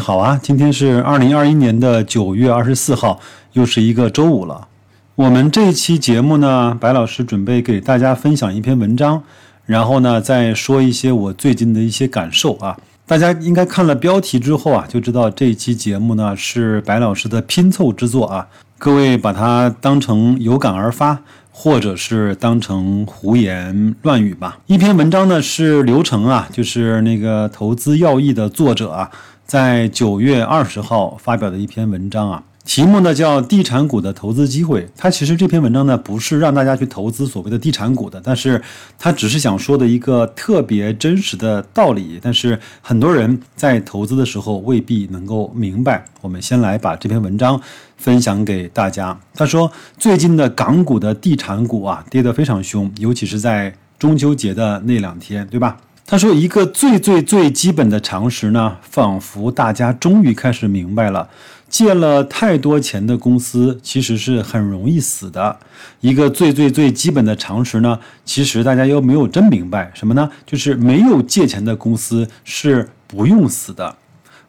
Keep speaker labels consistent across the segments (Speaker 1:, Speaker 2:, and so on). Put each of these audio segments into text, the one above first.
Speaker 1: 好啊，今天是二零二一年的九月二十四号，又是一个周五了。我们这一期节目呢，白老师准备给大家分享一篇文章，然后呢再说一些我最近的一些感受啊。大家应该看了标题之后啊，就知道这一期节目呢是白老师的拼凑之作啊。各位把它当成有感而发。或者是当成胡言乱语吧。一篇文章呢是刘成啊，就是那个投资要义的作者啊，在九月二十号发表的一篇文章啊。题目呢叫地产股的投资机会。他其实这篇文章呢不是让大家去投资所谓的地产股的，但是他只是想说的一个特别真实的道理。但是很多人在投资的时候未必能够明白。我们先来把这篇文章分享给大家。他说，最近的港股的地产股啊跌得非常凶，尤其是在中秋节的那两天，对吧？他说，一个最最最基本的常识呢，仿佛大家终于开始明白了。借了太多钱的公司其实是很容易死的。一个最最最基本的常识呢，其实大家又没有真明白什么呢？就是没有借钱的公司是不用死的。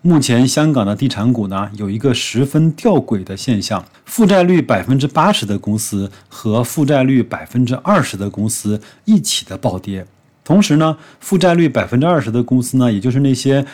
Speaker 1: 目前香港的地产股呢，有一个十分吊诡的现象：负债率百分之八十的公司和负债率百分之二十的公司一起的暴跌。同时呢，负债率百分之二十的公司呢，也就是那些。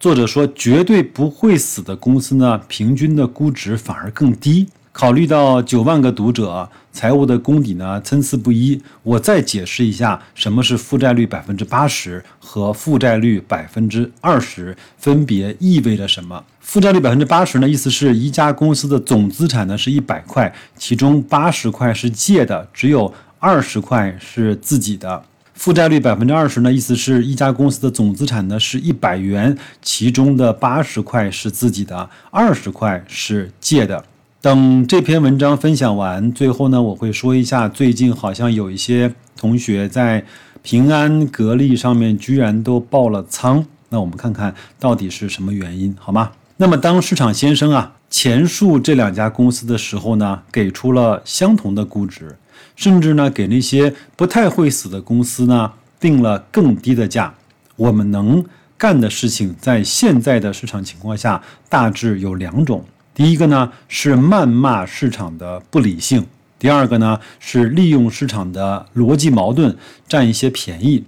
Speaker 1: 作者说，绝对不会死的公司呢，平均的估值反而更低。考虑到九万个读者财务的功底呢参差不一，我再解释一下什么是负债率百分之八十和负债率百分之二十分别意味着什么。负债率百分之八十呢，意思是一家公司的总资产呢是一百块，其中八十块是借的，只有二十块是自己的。负债率百分之二十呢，意思是一家公司的总资产呢是一百元，其中的八十块是自己的，二十块是借的。等这篇文章分享完，最后呢，我会说一下最近好像有一些同学在平安格力上面居然都爆了仓，那我们看看到底是什么原因，好吗？那么当市场先生啊前述这两家公司的时候呢，给出了相同的估值。甚至呢，给那些不太会死的公司呢定了更低的价。我们能干的事情，在现在的市场情况下，大致有两种：第一个呢是谩骂市场的不理性；第二个呢是利用市场的逻辑矛盾占一些便宜。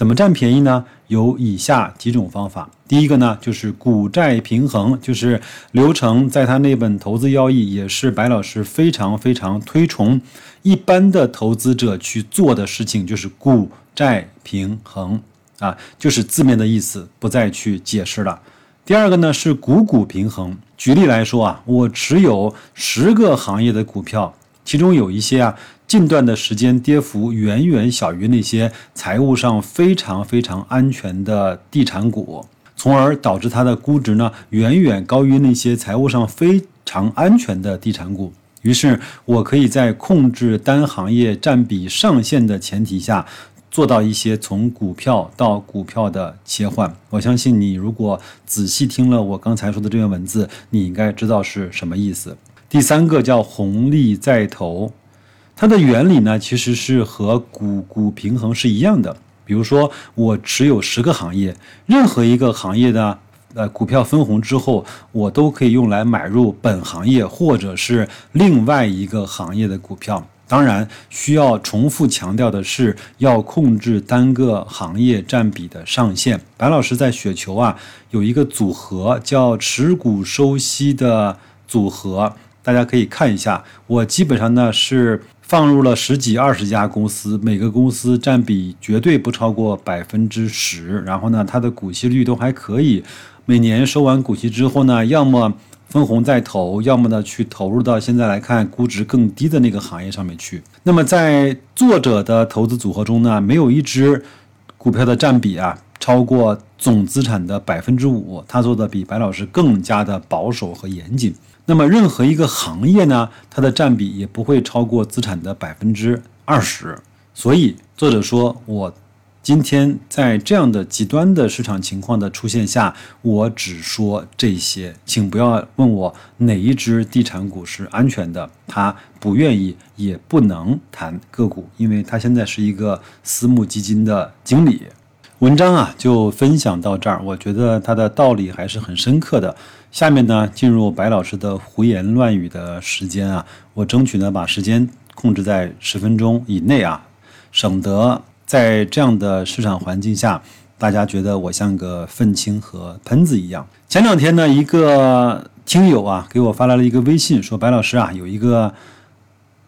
Speaker 1: 怎么占便宜呢？有以下几种方法。第一个呢，就是股债平衡，就是刘成在他那本投资要义，也是白老师非常非常推崇一般的投资者去做的事情，就是股债平衡啊，就是字面的意思，不再去解释了。第二个呢是股股平衡。举例来说啊，我持有十个行业的股票，其中有一些啊。近段的时间跌幅远远小于那些财务上非常非常安全的地产股，从而导致它的估值呢远远高于那些财务上非常安全的地产股。于是，我可以在控制单行业占比上限的前提下，做到一些从股票到股票的切换。我相信你如果仔细听了我刚才说的这段文字，你应该知道是什么意思。第三个叫红利在投。它的原理呢，其实是和股股平衡是一样的。比如说，我持有十个行业，任何一个行业的呃股票分红之后，我都可以用来买入本行业或者是另外一个行业的股票。当然，需要重复强调的是，要控制单个行业占比的上限。白老师在雪球啊有一个组合叫持股收息的组合，大家可以看一下。我基本上呢是。放入了十几二十家公司，每个公司占比绝对不超过百分之十。然后呢，它的股息率都还可以。每年收完股息之后呢，要么分红再投，要么呢去投入到现在来看估值更低的那个行业上面去。那么在作者的投资组合中呢，没有一只股票的占比啊超过总资产的百分之五。他做的比白老师更加的保守和严谨。那么任何一个行业呢，它的占比也不会超过资产的百分之二十。所以作者说，我今天在这样的极端的市场情况的出现下，我只说这些，请不要问我哪一只地产股是安全的。他不愿意也不能谈个股，因为他现在是一个私募基金的经理。文章啊，就分享到这儿。我觉得它的道理还是很深刻的。下面呢，进入白老师的胡言乱语的时间啊，我争取呢把时间控制在十分钟以内啊，省得在这样的市场环境下，大家觉得我像个愤青和喷子一样。前两天呢，一个听友啊给我发来了一个微信，说白老师啊，有一个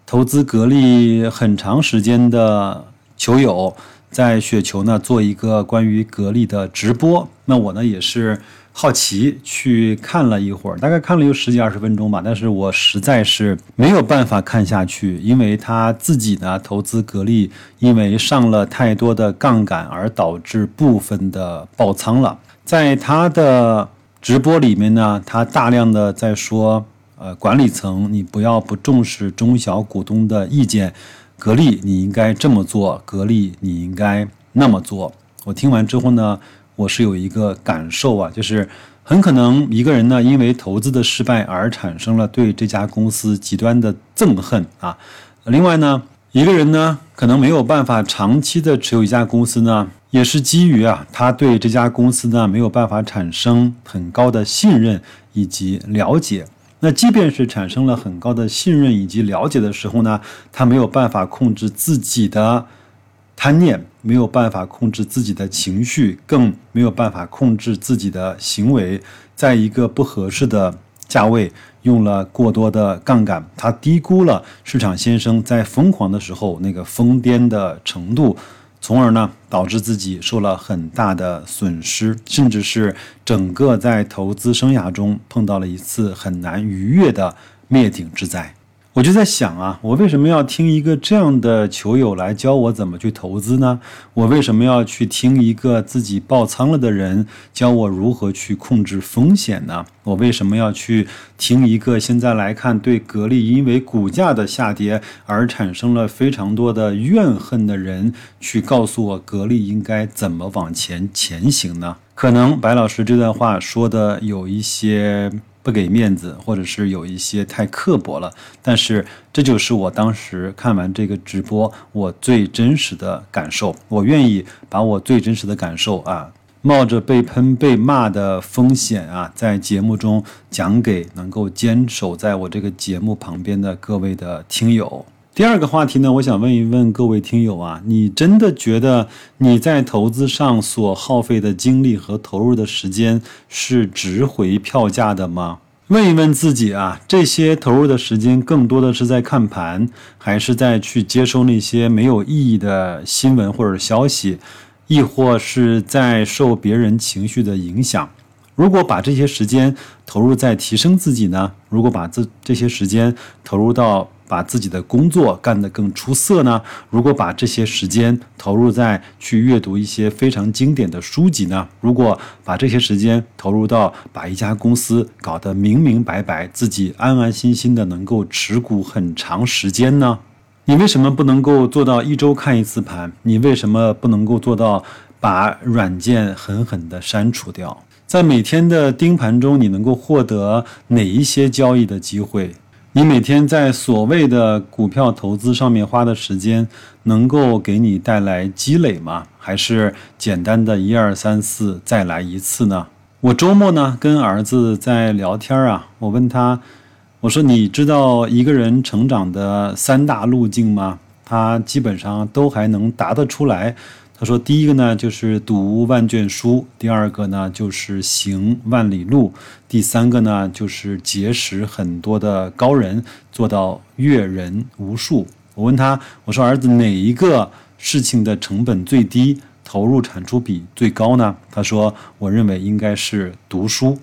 Speaker 1: 投资格力很长时间的球友。在雪球呢做一个关于格力的直播，那我呢也是好奇去看了一会儿，大概看了有十几二十分钟吧，但是我实在是没有办法看下去，因为他自己呢投资格力，因为上了太多的杠杆而导致部分的爆仓了。在他的直播里面呢，他大量的在说，呃，管理层你不要不重视中小股东的意见。格力，你应该这么做；格力，你应该那么做。我听完之后呢，我是有一个感受啊，就是很可能一个人呢，因为投资的失败而产生了对这家公司极端的憎恨啊。另外呢，一个人呢，可能没有办法长期的持有一家公司呢，也是基于啊，他对这家公司呢没有办法产生很高的信任以及了解。那即便是产生了很高的信任以及了解的时候呢，他没有办法控制自己的贪念，没有办法控制自己的情绪，更没有办法控制自己的行为，在一个不合适的价位用了过多的杠杆，他低估了市场先生在疯狂的时候那个疯癫的程度。从而呢，导致自己受了很大的损失，甚至是整个在投资生涯中碰到了一次很难逾越的灭顶之灾。我就在想啊，我为什么要听一个这样的球友来教我怎么去投资呢？我为什么要去听一个自己爆仓了的人教我如何去控制风险呢？我为什么要去听一个现在来看对格力因为股价的下跌而产生了非常多的怨恨的人去告诉我格力应该怎么往前前行呢？可能白老师这段话说的有一些。不给面子，或者是有一些太刻薄了，但是这就是我当时看完这个直播我最真实的感受。我愿意把我最真实的感受啊，冒着被喷被骂的风险啊，在节目中讲给能够坚守在我这个节目旁边的各位的听友。第二个话题呢，我想问一问各位听友啊，你真的觉得你在投资上所耗费的精力和投入的时间是值回票价的吗？问一问自己啊，这些投入的时间更多的是在看盘，还是在去接收那些没有意义的新闻或者消息，亦或是在受别人情绪的影响？如果把这些时间投入在提升自己呢？如果把这这些时间投入到把自己的工作干得更出色呢？如果把这些时间投入在去阅读一些非常经典的书籍呢？如果把这些时间投入到把一家公司搞得明明白白，自己安安心心的能够持股很长时间呢？你为什么不能够做到一周看一次盘？你为什么不能够做到把软件狠狠地删除掉？在每天的盯盘中，你能够获得哪一些交易的机会？你每天在所谓的股票投资上面花的时间，能够给你带来积累吗？还是简单的一二三四再来一次呢？我周末呢跟儿子在聊天啊，我问他，我说你知道一个人成长的三大路径吗？他基本上都还能答得出来。他说：“第一个呢，就是读万卷书；第二个呢，就是行万里路；第三个呢，就是结识很多的高人，做到阅人无数。”我问他：“我说儿子，哪一个事情的成本最低，投入产出比最高呢？”他说：“我认为应该是读书。”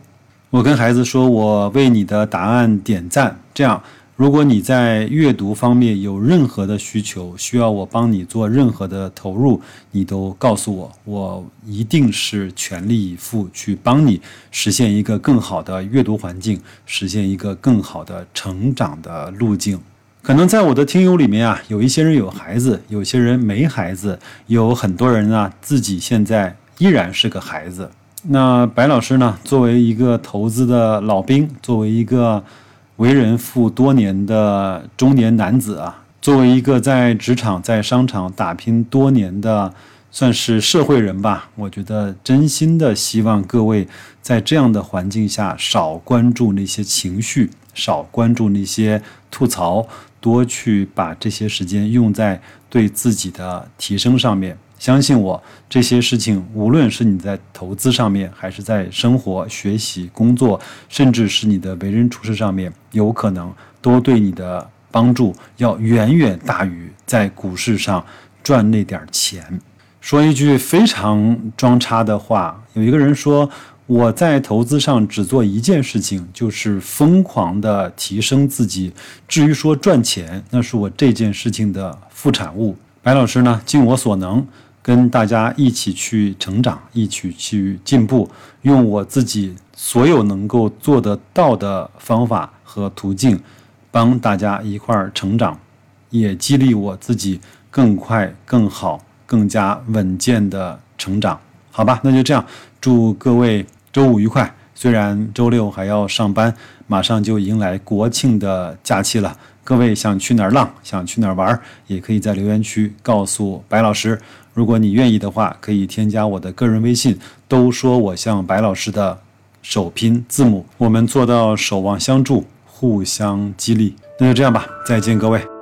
Speaker 1: 我跟孩子说：“我为你的答案点赞。”这样。如果你在阅读方面有任何的需求，需要我帮你做任何的投入，你都告诉我，我一定是全力以赴去帮你实现一个更好的阅读环境，实现一个更好的成长的路径。可能在我的听友里面啊，有一些人有孩子，有些人没孩子，有很多人呢自己现在依然是个孩子。那白老师呢，作为一个投资的老兵，作为一个。为人父多年的中年男子啊，作为一个在职场、在商场打拼多年的算是社会人吧。我觉得真心的希望各位在这样的环境下少关注那些情绪，少关注那些吐槽，多去把这些时间用在对自己的提升上面。相信我，这些事情无论是你在投资上面，还是在生活、学习、工作，甚至是你的为人处事上面，有可能都对你的帮助要远远大于在股市上赚那点钱。说一句非常装叉的话，有一个人说我在投资上只做一件事情，就是疯狂的提升自己。至于说赚钱，那是我这件事情的副产物。白老师呢，尽我所能。跟大家一起去成长，一起去进步，用我自己所有能够做得到的方法和途径，帮大家一块儿成长，也激励我自己更快、更好、更加稳健的成长。好吧，那就这样，祝各位周五愉快。虽然周六还要上班，马上就迎来国庆的假期了。各位想去哪儿浪，想去哪儿玩，也可以在留言区告诉白老师。如果你愿意的话，可以添加我的个人微信。都说我像白老师的首拼字母，我们做到守望相助，互相激励。那就这样吧，再见，各位。